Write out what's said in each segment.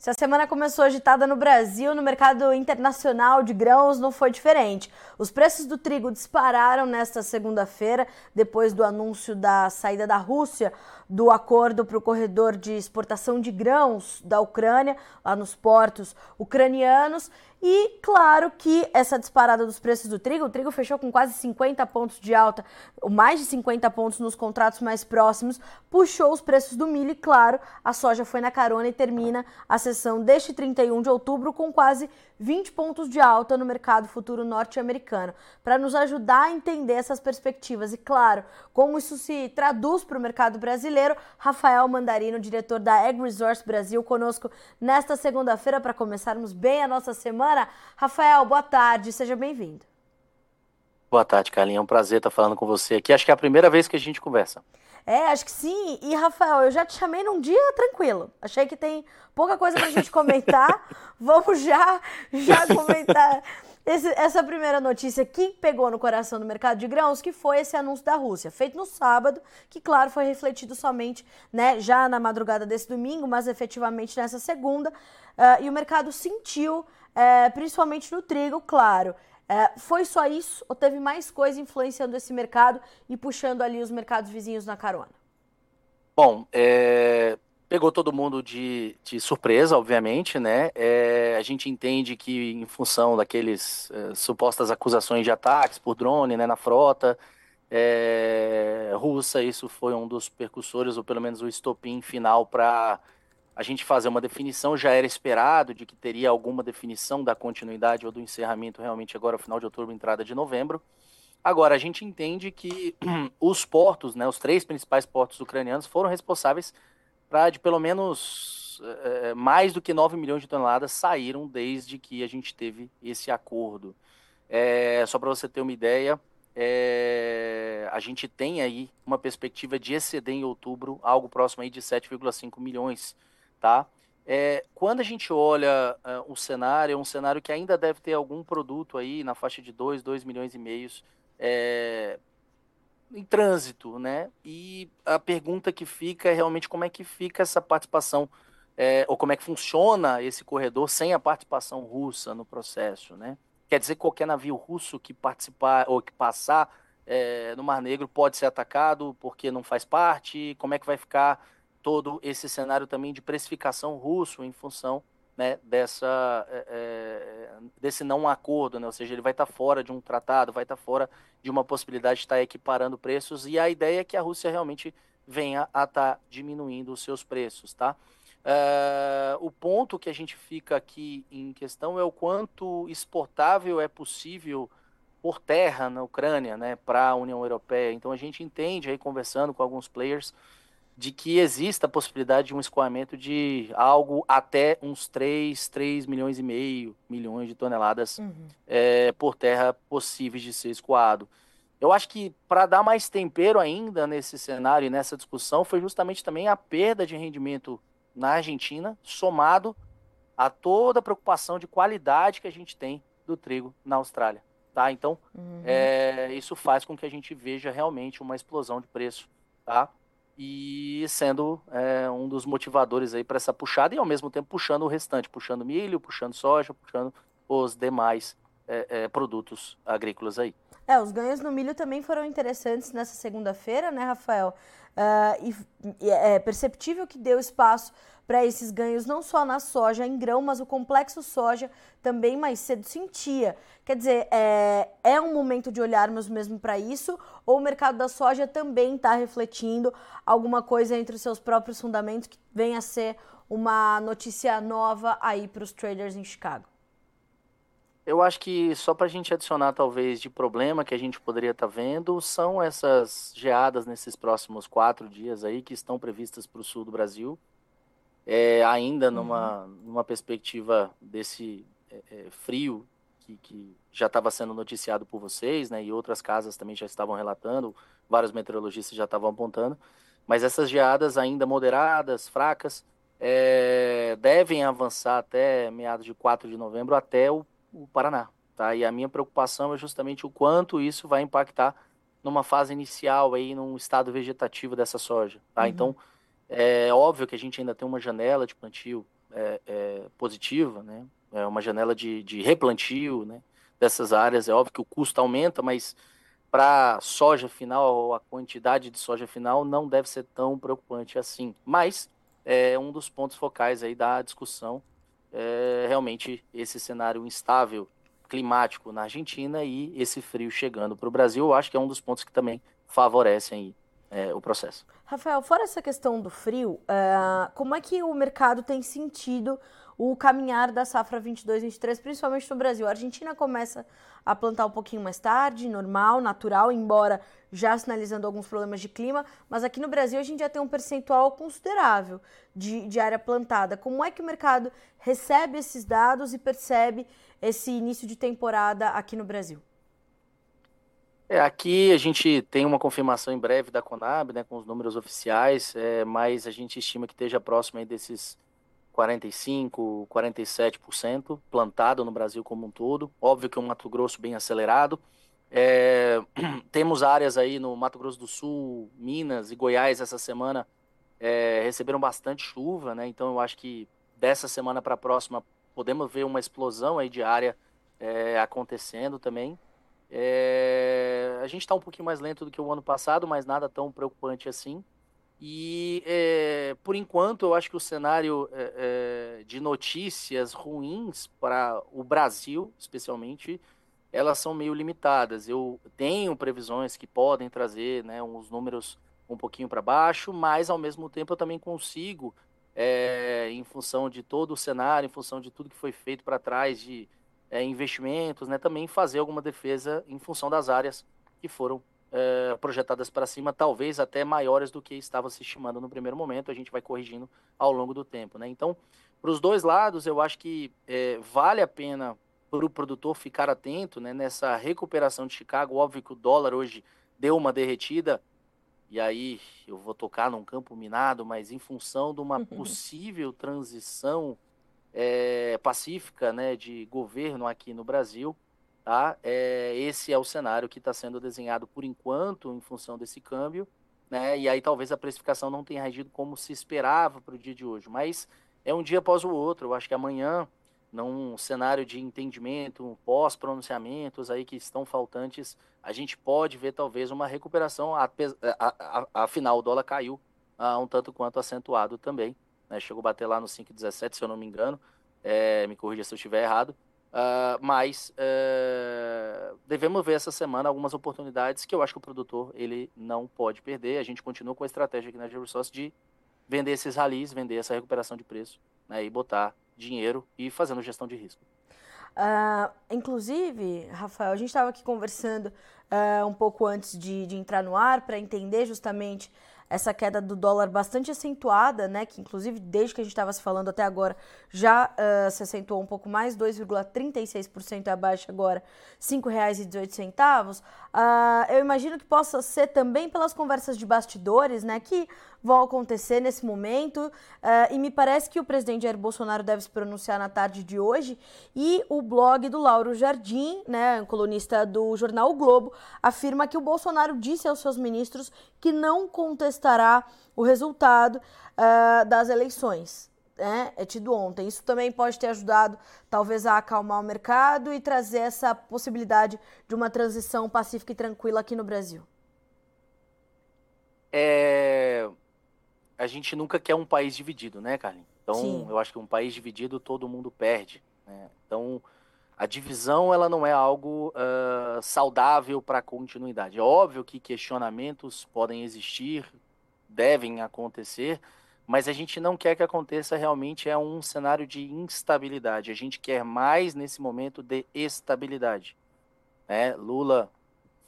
Se a semana começou agitada no Brasil, no mercado internacional de grãos não foi diferente. Os preços do trigo dispararam nesta segunda-feira, depois do anúncio da saída da Rússia do acordo para o corredor de exportação de grãos da Ucrânia, lá nos portos ucranianos. E claro que essa disparada dos preços do trigo, o trigo fechou com quase 50 pontos de alta, mais de 50 pontos nos contratos mais próximos, puxou os preços do milho e claro, a soja foi na carona e termina a sessão deste 31 de outubro com quase 20 pontos de alta no mercado futuro norte-americano. Para nos ajudar a entender essas perspectivas e claro, como isso se traduz para o mercado brasileiro, Rafael Mandarino, diretor da Ag Resource Brasil, conosco nesta segunda-feira para começarmos bem a nossa semana. Rafael, boa tarde, seja bem-vindo. Boa tarde, Carlinha. É um prazer estar falando com você aqui. Acho que é a primeira vez que a gente conversa. É, acho que sim. E, Rafael, eu já te chamei num dia tranquilo. Achei que tem pouca coisa pra gente comentar. Vamos já, já comentar esse, essa primeira notícia que pegou no coração do mercado de grãos, que foi esse anúncio da Rússia, feito no sábado, que, claro, foi refletido somente né, já na madrugada desse domingo, mas efetivamente nessa segunda. Uh, e o mercado sentiu é, principalmente no trigo, claro. É, foi só isso ou teve mais coisa influenciando esse mercado e puxando ali os mercados vizinhos na carona? Bom, é, pegou todo mundo de, de, surpresa, obviamente, né? É, a gente entende que em função daqueles é, supostas acusações de ataques por drone né, na frota é, russa, isso foi um dos percussores, ou pelo menos o estopim final para a gente fazer uma definição, já era esperado de que teria alguma definição da continuidade ou do encerramento realmente agora, final de outubro, entrada de novembro. Agora, a gente entende que os portos, né, os três principais portos ucranianos, foram responsáveis para, de pelo menos é, mais do que 9 milhões de toneladas saíram desde que a gente teve esse acordo. É, só para você ter uma ideia, é, a gente tem aí uma perspectiva de exceder em outubro algo próximo aí de 7,5 milhões tá? É, quando a gente olha uh, o cenário, é um cenário que ainda deve ter algum produto aí na faixa de 2, 2 milhões e meios é, em trânsito, né? E a pergunta que fica é realmente como é que fica essa participação, é, ou como é que funciona esse corredor sem a participação russa no processo, né? Quer dizer que qualquer navio russo que participar ou que passar é, no Mar Negro pode ser atacado porque não faz parte? Como é que vai ficar todo esse cenário também de precificação russo em função né, dessa, é, desse não acordo, né? ou seja, ele vai estar fora de um tratado, vai estar fora de uma possibilidade de estar equiparando preços, e a ideia é que a Rússia realmente venha a estar diminuindo os seus preços, tá? Uh, o ponto que a gente fica aqui em questão é o quanto exportável é possível por terra na Ucrânia, né, para a União Europeia. Então a gente entende aí conversando com alguns players de que exista a possibilidade de um escoamento de algo até uns 3, 3 milhões e meio milhões de toneladas uhum. é, por terra possíveis de ser escoado. Eu acho que para dar mais tempero ainda nesse cenário e nessa discussão foi justamente também a perda de rendimento na Argentina, somado a toda a preocupação de qualidade que a gente tem do trigo na Austrália. Tá? Então, uhum. é, isso faz com que a gente veja realmente uma explosão de preço. Tá? E sendo é, um dos motivadores aí para essa puxada e ao mesmo tempo puxando o restante, puxando milho, puxando soja, puxando os demais é, é, produtos agrícolas aí. É, os ganhos no milho também foram interessantes nessa segunda-feira, né, Rafael? Uh, e, e é perceptível que deu espaço para esses ganhos não só na soja em grão, mas o complexo soja também mais cedo sentia. Quer dizer, é, é um momento de olharmos mesmo para isso, ou o mercado da soja também está refletindo alguma coisa entre os seus próprios fundamentos que venha a ser uma notícia nova aí para os traders em Chicago? Eu acho que só para a gente adicionar, talvez, de problema que a gente poderia estar tá vendo, são essas geadas nesses próximos quatro dias aí que estão previstas para o sul do Brasil é, ainda numa, uhum. numa perspectiva desse é, é, frio que, que já estava sendo noticiado por vocês, né, e outras casas também já estavam relatando, vários meteorologistas já estavam apontando, mas essas geadas ainda moderadas, fracas, é, devem avançar até meados de 4 de novembro até o, o Paraná. Tá? E a minha preocupação é justamente o quanto isso vai impactar numa fase inicial aí, num estado vegetativo dessa soja. Tá? Uhum. Então, é óbvio que a gente ainda tem uma janela de plantio é, é, positiva, né? É uma janela de, de replantio, né? Dessas áreas. É óbvio que o custo aumenta, mas para soja final, a quantidade de soja final não deve ser tão preocupante assim. Mas é um dos pontos focais aí da discussão é realmente esse cenário instável climático na Argentina e esse frio chegando para o Brasil. Eu acho que é um dos pontos que também favorecem é, o processo. Rafael, fora essa questão do frio, uh, como é que o mercado tem sentido o caminhar da safra 22-23, principalmente no Brasil. A Argentina começa a plantar um pouquinho mais tarde, normal, natural, embora já sinalizando alguns problemas de clima, mas aqui no Brasil a gente já tem um percentual considerável de, de área plantada. Como é que o mercado recebe esses dados e percebe esse início de temporada aqui no Brasil? É, aqui a gente tem uma confirmação em breve da Conab, né, com os números oficiais, é, mas a gente estima que esteja próximo desses 45%, 47% plantado no Brasil como um todo. Óbvio que é um Mato Grosso bem acelerado. É, temos áreas aí no Mato Grosso do Sul, Minas e Goiás essa semana é, receberam bastante chuva, né? Então eu acho que dessa semana para a próxima podemos ver uma explosão aí de área é, acontecendo também. É, a gente está um pouquinho mais lento do que o ano passado, mas nada tão preocupante assim. E, é, por enquanto, eu acho que o cenário é, é, de notícias ruins para o Brasil, especialmente, elas são meio limitadas. Eu tenho previsões que podem trazer né, uns números um pouquinho para baixo, mas, ao mesmo tempo, eu também consigo, é, em função de todo o cenário, em função de tudo que foi feito para trás de é, investimentos, né, também fazer alguma defesa em função das áreas que foram é, projetadas para cima, talvez até maiores do que estava se estimando no primeiro momento. A gente vai corrigindo ao longo do tempo. Né? Então, para os dois lados, eu acho que é, vale a pena para o produtor ficar atento né, nessa recuperação de Chicago. Óbvio que o dólar hoje deu uma derretida, e aí eu vou tocar num campo minado, mas em função de uma possível transição é, pacífica né, de governo aqui no Brasil, Tá? É, esse é o cenário que está sendo desenhado por enquanto em função desse câmbio, né? E aí talvez a precificação não tenha reagido como se esperava para o dia de hoje, mas é um dia após o outro. Eu acho que amanhã, num cenário de entendimento, pós-pronunciamentos aí que estão faltantes, a gente pode ver talvez uma recuperação. Afinal, o dólar caiu uh, um tanto quanto acentuado também. Né? Chegou a bater lá no 5,17, se eu não me engano. É, me corrija se eu estiver errado. Uh, mas uh, devemos ver essa semana algumas oportunidades que eu acho que o produtor ele não pode perder. A gente continua com a estratégia aqui na GeoResource de vender esses ralis, vender essa recuperação de preço né, e botar dinheiro e fazendo gestão de risco. Uh, inclusive, Rafael, a gente estava aqui conversando um pouco antes de, de entrar no ar para entender justamente essa queda do dólar bastante acentuada, né, que inclusive desde que a gente estava se falando até agora já uh, se acentuou um pouco mais, 2,36% abaixo agora, R$ 5,18. Uh, eu imagino que possa ser também pelas conversas de bastidores, né, que vão acontecer nesse momento. Uh, e me parece que o presidente Jair Bolsonaro deve se pronunciar na tarde de hoje. E o blog do Lauro Jardim, né, colunista do jornal o Globo, afirma que o Bolsonaro disse aos seus ministros que não contestará o resultado uh, das eleições. Né, é tido ontem. Isso também pode ter ajudado, talvez, a acalmar o mercado e trazer essa possibilidade de uma transição pacífica e tranquila aqui no Brasil. É, a gente nunca quer um país dividido, né, Carlinhos? Então, Sim. eu acho que um país dividido todo mundo perde. Né? Então, a divisão ela não é algo uh, saudável para a continuidade. É óbvio que questionamentos podem existir, devem acontecer, mas a gente não quer que aconteça realmente é um cenário de instabilidade. A gente quer mais nesse momento de estabilidade. Né? Lula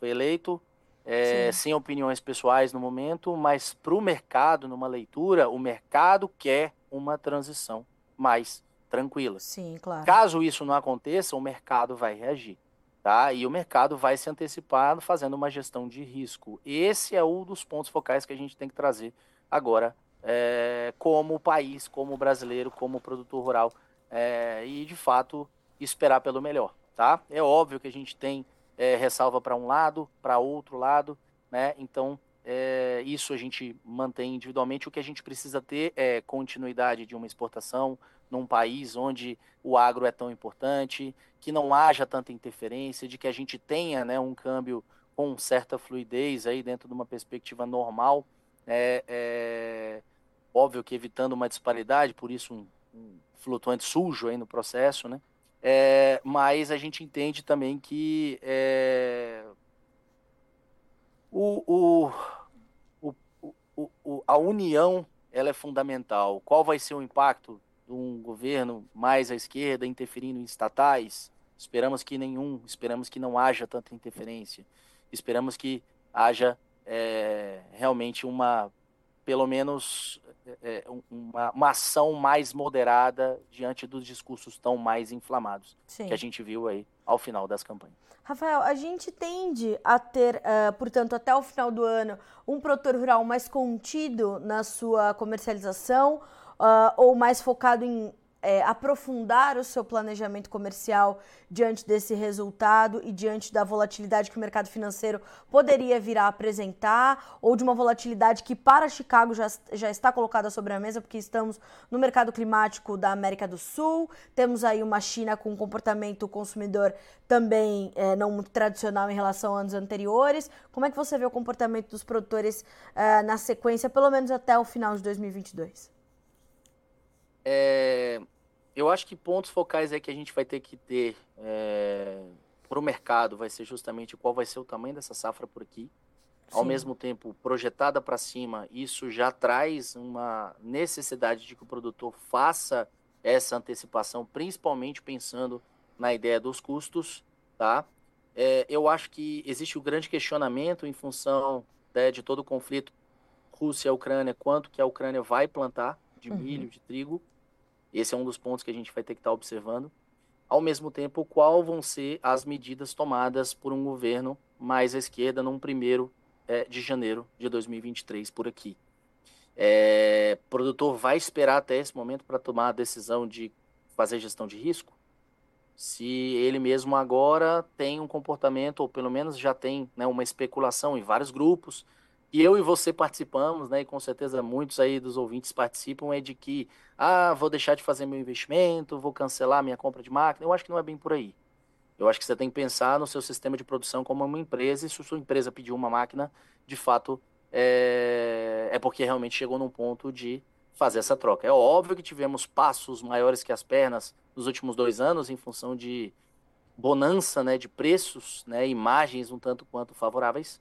foi eleito, é, sem opiniões pessoais no momento, mas para o mercado, numa leitura, o mercado quer uma transição mais tranquila. Sim, claro. Caso isso não aconteça, o mercado vai reagir. Tá? E o mercado vai se antecipar fazendo uma gestão de risco. Esse é um dos pontos focais que a gente tem que trazer agora, é, como país, como brasileiro, como produtor rural, é, e de fato esperar pelo melhor. Tá? É óbvio que a gente tem é, ressalva para um lado, para outro lado, né? Então é, isso a gente mantém individualmente. O que a gente precisa ter é continuidade de uma exportação num país onde o agro é tão importante, que não haja tanta interferência, de que a gente tenha né, um câmbio com certa fluidez aí dentro de uma perspectiva normal. É, é óbvio que evitando uma disparidade, por isso um, um flutuante sujo aí no processo, né? É, mas a gente entende também que é, o, o, o, o, a união ela é fundamental. Qual vai ser o impacto de um governo mais à esquerda interferindo em estatais? Esperamos que nenhum, esperamos que não haja tanta interferência. Esperamos que haja é, realmente uma, pelo menos, é, uma, uma, ação mais moderada diante dos discursos tão mais inflamados Sim. que a gente viu aí ao final das campanhas. Rafael, a gente tende a ter, uh, portanto, até o final do ano, um produtor rural mais contido na sua comercialização uh, ou mais focado em é, aprofundar o seu planejamento comercial diante desse resultado e diante da volatilidade que o mercado financeiro poderia vir a apresentar, ou de uma volatilidade que para Chicago já, já está colocada sobre a mesa, porque estamos no mercado climático da América do Sul, temos aí uma China com um comportamento consumidor também é, não muito tradicional em relação a anos anteriores. Como é que você vê o comportamento dos produtores é, na sequência, pelo menos até o final de 2022? É, eu acho que pontos focais é que a gente vai ter que ter é, para o mercado vai ser justamente qual vai ser o tamanho dessa safra por aqui. Sim. Ao mesmo tempo, projetada para cima, isso já traz uma necessidade de que o produtor faça essa antecipação, principalmente pensando na ideia dos custos, tá? É, eu acho que existe o um grande questionamento em função né, de todo o conflito Rússia-Ucrânia, quanto que a Ucrânia vai plantar de uhum. milho, de trigo, esse é um dos pontos que a gente vai ter que estar tá observando. Ao mesmo tempo, qual vão ser as medidas tomadas por um governo mais à esquerda num primeiro é, de janeiro de 2023 por aqui. É, produtor vai esperar até esse momento para tomar a decisão de fazer gestão de risco? Se ele mesmo agora tem um comportamento, ou pelo menos já tem né, uma especulação em vários grupos, e eu e você participamos, né, e com certeza muitos aí dos ouvintes participam, é de que, ah, vou deixar de fazer meu investimento, vou cancelar minha compra de máquina. Eu acho que não é bem por aí. Eu acho que você tem que pensar no seu sistema de produção como uma empresa, e se sua empresa pediu uma máquina, de fato, é, é porque realmente chegou num ponto de fazer essa troca. É óbvio que tivemos passos maiores que as pernas nos últimos dois anos, em função de bonança né, de preços, né, imagens um tanto quanto favoráveis,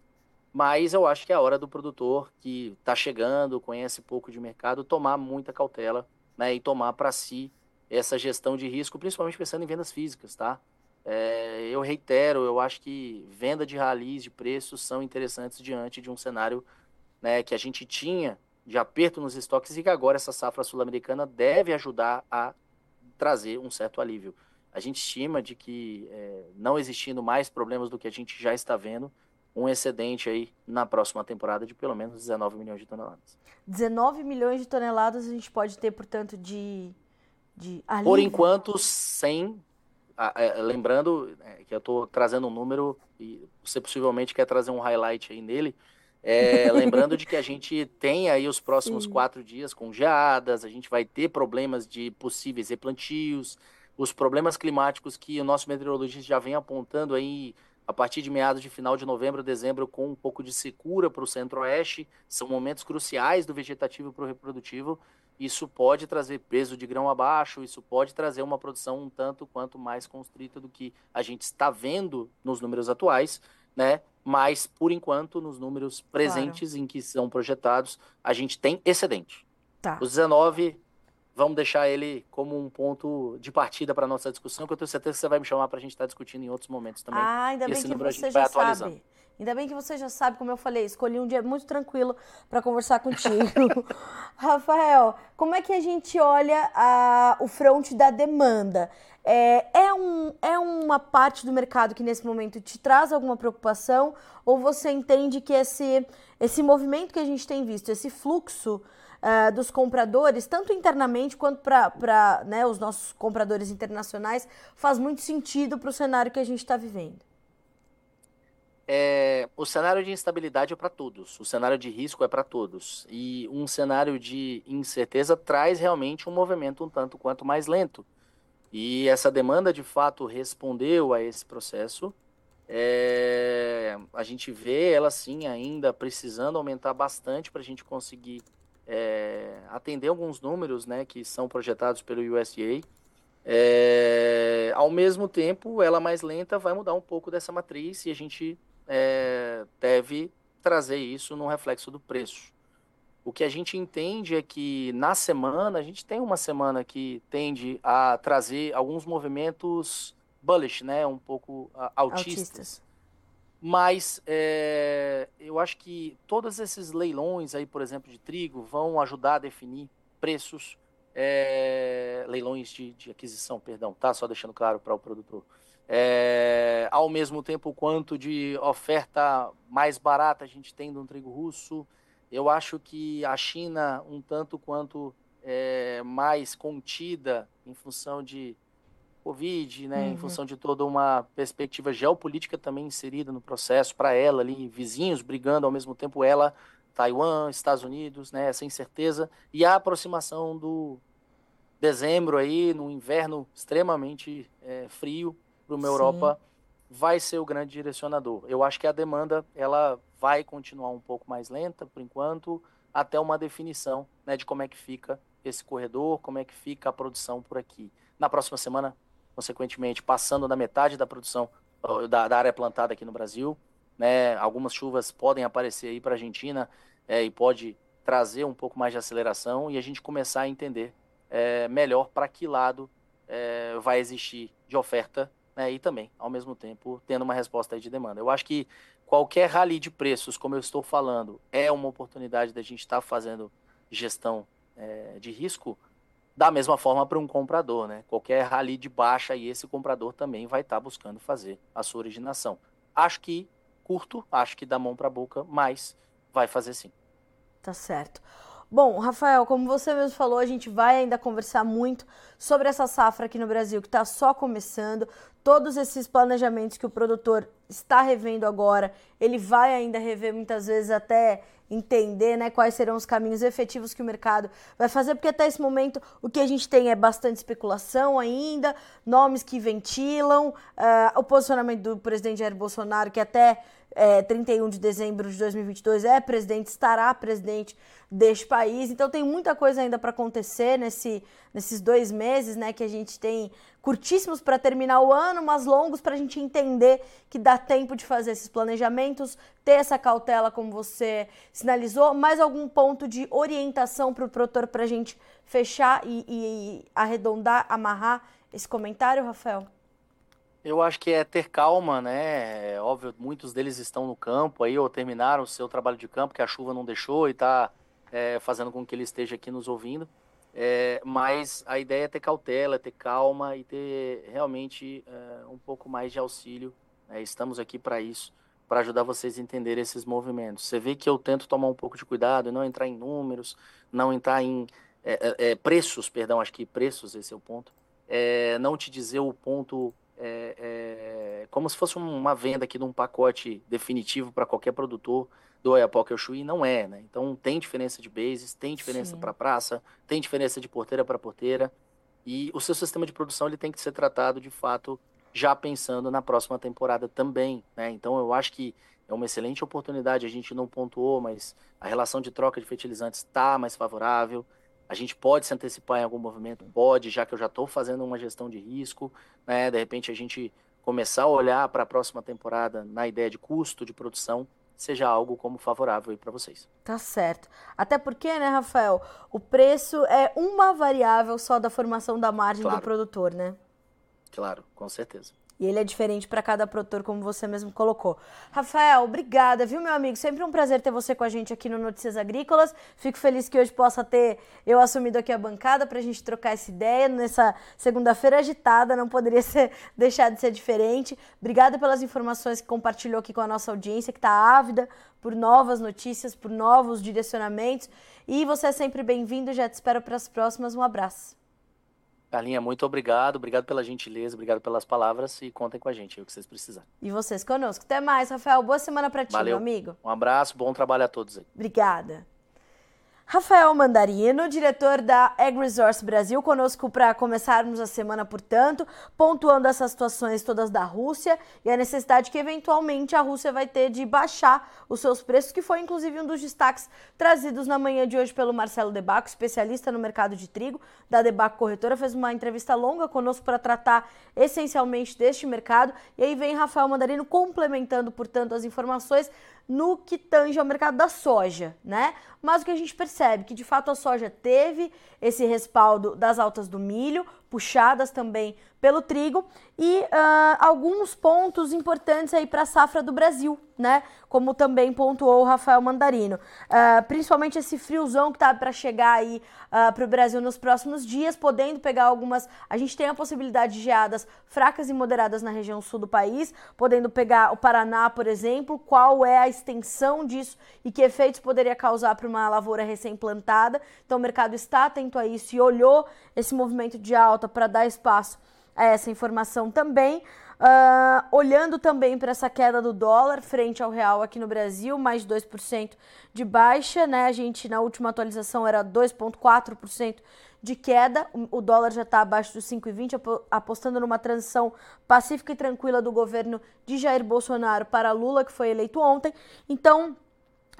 mas eu acho que é a hora do produtor que está chegando, conhece pouco de mercado, tomar muita cautela né, e tomar para si essa gestão de risco, principalmente pensando em vendas físicas, tá? É, eu reitero, eu acho que venda de ralis, de preços, são interessantes diante de um cenário né, que a gente tinha de aperto nos estoques e que agora essa safra sul-americana deve ajudar a trazer um certo alívio. A gente estima de que, é, não existindo mais problemas do que a gente já está vendo, um excedente aí na próxima temporada de pelo menos 19 milhões de toneladas. 19 milhões de toneladas a gente pode ter, portanto, de, de. Por enquanto, sem. É, lembrando é, que eu estou trazendo um número e você possivelmente quer trazer um highlight aí nele. É, lembrando de que a gente tem aí os próximos Sim. quatro dias com geadas, a gente vai ter problemas de possíveis replantios, os problemas climáticos que o nosso meteorologista já vem apontando aí a partir de meados de final de novembro, dezembro, com um pouco de secura para o centro-oeste. São momentos cruciais do vegetativo para o reprodutivo. Isso pode trazer peso de grão abaixo, isso pode trazer uma produção um tanto quanto mais constrita do que a gente está vendo nos números atuais, né? Mas, por enquanto, nos números presentes claro. em que são projetados, a gente tem excedente. Tá. Os 19 vamos deixar ele como um ponto de partida para nossa discussão, que eu tenho certeza que você vai me chamar para a gente estar tá discutindo em outros momentos também. Ah, ainda bem que você já sabe. Ainda bem que você já sabe, como eu falei, escolhi um dia muito tranquilo para conversar contigo. Rafael, como é que a gente olha a, o front da demanda? É, é, um, é uma parte do mercado que nesse momento te traz alguma preocupação? Ou você entende que esse, esse movimento que a gente tem visto, esse fluxo uh, dos compradores, tanto internamente quanto para né, os nossos compradores internacionais, faz muito sentido para o cenário que a gente está vivendo. é, o cenário de instabilidade é para todos, o cenário de risco é para todos. E um cenário de incerteza traz realmente um movimento um tanto quanto mais lento. E essa demanda, de fato, respondeu a esse processo. É, a gente vê ela, sim, ainda precisando aumentar bastante para a gente conseguir é, atender alguns números né, que são projetados pelo USDA. É, ao mesmo tempo, ela mais lenta vai mudar um pouco dessa matriz e a gente é, deve trazer isso no reflexo do preço. O que a gente entende é que na semana, a gente tem uma semana que tende a trazer alguns movimentos bullish, né? Um pouco uh, autistas. autistas. Mas é, eu acho que todos esses leilões aí, por exemplo, de trigo, vão ajudar a definir preços, é, leilões de, de aquisição, perdão, tá? Só deixando claro para o produtor é, ao mesmo tempo, quanto de oferta mais barata a gente tem do trigo russo. Eu acho que a China, um tanto quanto mais contida em função de Covid, né, uhum. em função de toda uma perspectiva geopolítica também inserida no processo, para ela ali, vizinhos brigando ao mesmo tempo, ela, Taiwan, Estados Unidos, né, essa incerteza, e a aproximação do dezembro aí, no inverno extremamente é, frio, para uma Europa vai ser o grande direcionador. Eu acho que a demanda ela vai continuar um pouco mais lenta por enquanto, até uma definição né, de como é que fica esse corredor, como é que fica a produção por aqui. Na próxima semana, consequentemente, passando da metade da produção da, da área plantada aqui no Brasil, né, algumas chuvas podem aparecer aí para a Argentina é, e pode trazer um pouco mais de aceleração e a gente começar a entender é, melhor para que lado é, vai existir de oferta né, e também, ao mesmo tempo, tendo uma resposta de demanda. Eu acho que qualquer rally de preços, como eu estou falando, é uma oportunidade da gente estar tá fazendo gestão é, de risco da mesma forma para um comprador, né? Qualquer rally de baixa e esse comprador também vai estar tá buscando fazer a sua originação. Acho que curto, acho que da mão para boca, mas vai fazer sim. Tá certo. Bom, Rafael, como você mesmo falou, a gente vai ainda conversar muito sobre essa safra aqui no Brasil que está só começando. Todos esses planejamentos que o produtor está revendo agora, ele vai ainda rever muitas vezes até entender né, quais serão os caminhos efetivos que o mercado vai fazer, porque até esse momento o que a gente tem é bastante especulação ainda, nomes que ventilam, uh, o posicionamento do presidente Jair Bolsonaro, que até é, 31 de dezembro de 2022 é presidente, estará presidente deste país. Então tem muita coisa ainda para acontecer nesse, nesses dois meses, né? Que a gente tem curtíssimos para terminar o ano, mas longos para a gente entender que dá tempo de fazer esses planejamentos, ter essa cautela, como você sinalizou. Mais algum ponto de orientação para o produtor para a gente fechar e, e arredondar, amarrar esse comentário, Rafael? Eu acho que é ter calma, né? É óbvio, muitos deles estão no campo aí ou terminaram o seu trabalho de campo, que a chuva não deixou e está é, fazendo com que ele esteja aqui nos ouvindo. É, mas a ideia é ter cautela, ter calma e ter realmente é, um pouco mais de auxílio. Né? Estamos aqui para isso, para ajudar vocês a entender esses movimentos. Você vê que eu tento tomar um pouco de cuidado, não entrar em números, não entrar em é, é, preços, perdão, acho que preços, esse é o ponto. não te dizer o ponto é, é, como se fosse uma venda aqui de um pacote definitivo para qualquer produtor do Oiapoque ao Chuí, não é, né? Então tem diferença de bases, tem diferença para praça, tem diferença de porteira para porteira, e o seu sistema de produção ele tem que ser tratado de fato já pensando na próxima temporada também, né? Então eu acho que é uma excelente oportunidade, a gente não pontuou, mas a relação de troca de fertilizantes está mais favorável, a gente pode se antecipar em algum movimento? Pode, já que eu já estou fazendo uma gestão de risco, né? De repente a gente começar a olhar para a próxima temporada na ideia de custo de produção seja algo como favorável para vocês. Tá certo. Até porque, né, Rafael, o preço é uma variável só da formação da margem claro. do produtor, né? Claro, com certeza. E ele é diferente para cada produtor, como você mesmo colocou. Rafael, obrigada, viu, meu amigo? Sempre um prazer ter você com a gente aqui no Notícias Agrícolas. Fico feliz que hoje possa ter eu assumido aqui a bancada para a gente trocar essa ideia nessa segunda-feira agitada. Não poderia ser, deixar de ser diferente. Obrigada pelas informações que compartilhou aqui com a nossa audiência, que está ávida por novas notícias, por novos direcionamentos. E você é sempre bem-vindo. Já te espero para as próximas. Um abraço. Carlinha, muito obrigado. Obrigado pela gentileza, obrigado pelas palavras e contem com a gente, o que vocês precisarem. E vocês conosco. Até mais, Rafael. Boa semana para ti, Valeu. meu amigo. Um abraço, bom trabalho a todos aí. Obrigada. Rafael Mandarino, diretor da AgResource Brasil, conosco para começarmos a semana, portanto, pontuando essas situações todas da Rússia e a necessidade que eventualmente a Rússia vai ter de baixar os seus preços, que foi inclusive um dos destaques trazidos na manhã de hoje pelo Marcelo Debaco, especialista no mercado de trigo da Debaco Corretora, fez uma entrevista longa conosco para tratar essencialmente deste mercado. E aí vem Rafael Mandarino complementando, portanto, as informações no que tange ao mercado da soja, né? Mas o que a gente percebe que de fato a soja teve esse respaldo das altas do milho, puxadas também pelo trigo e uh, alguns pontos importantes aí para a safra do Brasil, né? Como também pontuou o Rafael Mandarino. Uh, principalmente esse friozão que tá para chegar aí uh, para o Brasil nos próximos dias, podendo pegar algumas. A gente tem a possibilidade de geadas fracas e moderadas na região sul do país, podendo pegar o Paraná, por exemplo. Qual é a extensão disso e que efeitos poderia causar para uma lavoura recém-plantada? Então o mercado está atento a isso e olhou esse movimento de alta para dar espaço a essa informação também. Uh, olhando também para essa queda do dólar frente ao real aqui no Brasil, mais 2% de baixa, né? A gente na última atualização era 2,4% de queda, o dólar já está abaixo dos 5,20, apostando numa transição pacífica e tranquila do governo de Jair Bolsonaro para Lula, que foi eleito ontem. Então,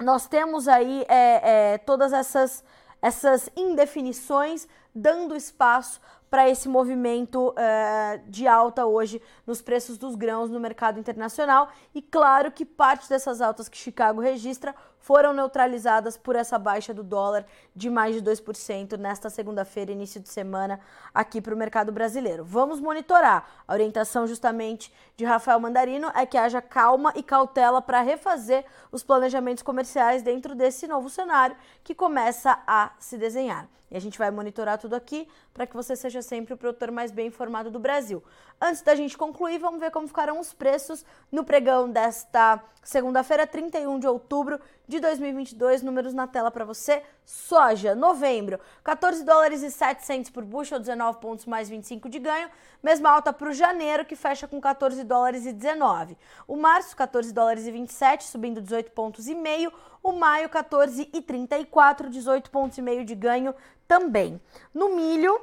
nós temos aí é, é, todas essas, essas indefinições dando espaço para esse movimento uh, de alta hoje nos preços dos grãos no mercado internacional. E claro que parte dessas altas que Chicago registra foram neutralizadas por essa baixa do dólar de mais de 2% nesta segunda-feira, início de semana, aqui para o mercado brasileiro. Vamos monitorar. A orientação justamente de Rafael Mandarino é que haja calma e cautela para refazer os planejamentos comerciais dentro desse novo cenário que começa a se desenhar. E a gente vai monitorar tudo aqui para que você seja sempre o produtor mais bem informado do Brasil. Antes da gente concluir, vamos ver como ficaram os preços no pregão desta segunda-feira, 31 de outubro de 2022. Números na tela para você. Soja, novembro, 14 dólares e 700 por bushel, 19 pontos mais 25 de ganho. Mesma alta para o janeiro, que fecha com 14 dólares e 19. O março, 14 dólares e 27, subindo 18 pontos e meio. O maio, 14 e 34, 18 pontos e meio de ganho também. No milho,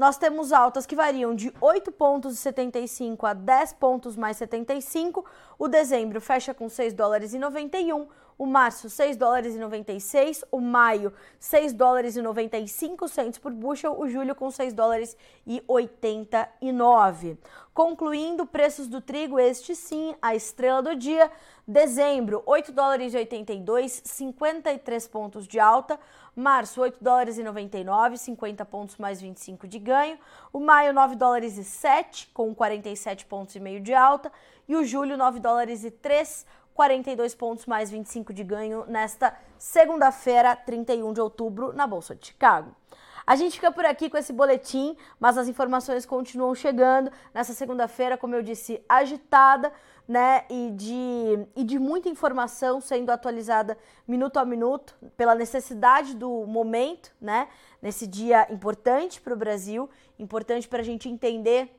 nós temos altas que variam de 8 pontos e 75 a 10 pontos mais 75. O dezembro fecha com 6 dólares e 91, o março 6 dólares e 96, o maio 6 dólares e 95 centos por bushel, o julho com 6 dólares e 89. Concluindo, preços do trigo, este sim, a estrela do dia, dezembro 8 dólares e 82, 53 pontos de alta, março 8 dólares e 99, 50 pontos mais 25 de ganho, o maio 9 dólares e 7 com 47 pontos e meio de alta. E o julho 9 dólares e 3 42 pontos mais 25 de ganho nesta segunda-feira, 31 de outubro, na Bolsa de Chicago. A gente fica por aqui com esse boletim, mas as informações continuam chegando nessa segunda-feira, como eu disse, agitada, né? E de, e de muita informação sendo atualizada minuto a minuto, pela necessidade do momento, né? Nesse dia importante para o Brasil, importante para a gente entender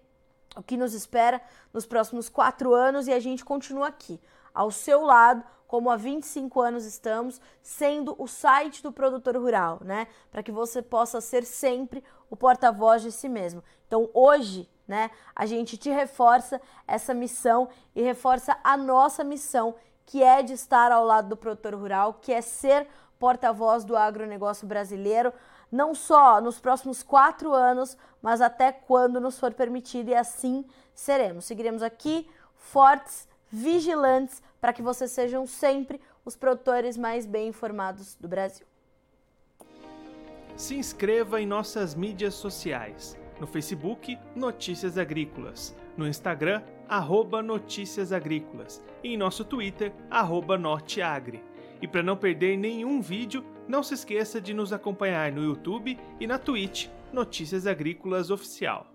o que nos espera nos próximos quatro anos e a gente continua aqui ao seu lado, como há 25 anos estamos, sendo o site do produtor rural, né? Para que você possa ser sempre o porta-voz de si mesmo. Então, hoje, né, a gente te reforça essa missão e reforça a nossa missão, que é de estar ao lado do produtor rural, que é ser porta-voz do agronegócio brasileiro, não só nos próximos quatro anos, mas até quando nos for permitido, e assim seremos. Seguiremos aqui fortes vigilantes para que vocês sejam sempre os produtores mais bem informados do Brasil. Se inscreva em nossas mídias sociais. No Facebook, Notícias Agrícolas. No Instagram, arroba Notícias Agrícolas. E em nosso Twitter, arroba Norteagri. E para não perder nenhum vídeo, não se esqueça de nos acompanhar no YouTube e na Twitch Notícias Agrícolas Oficial.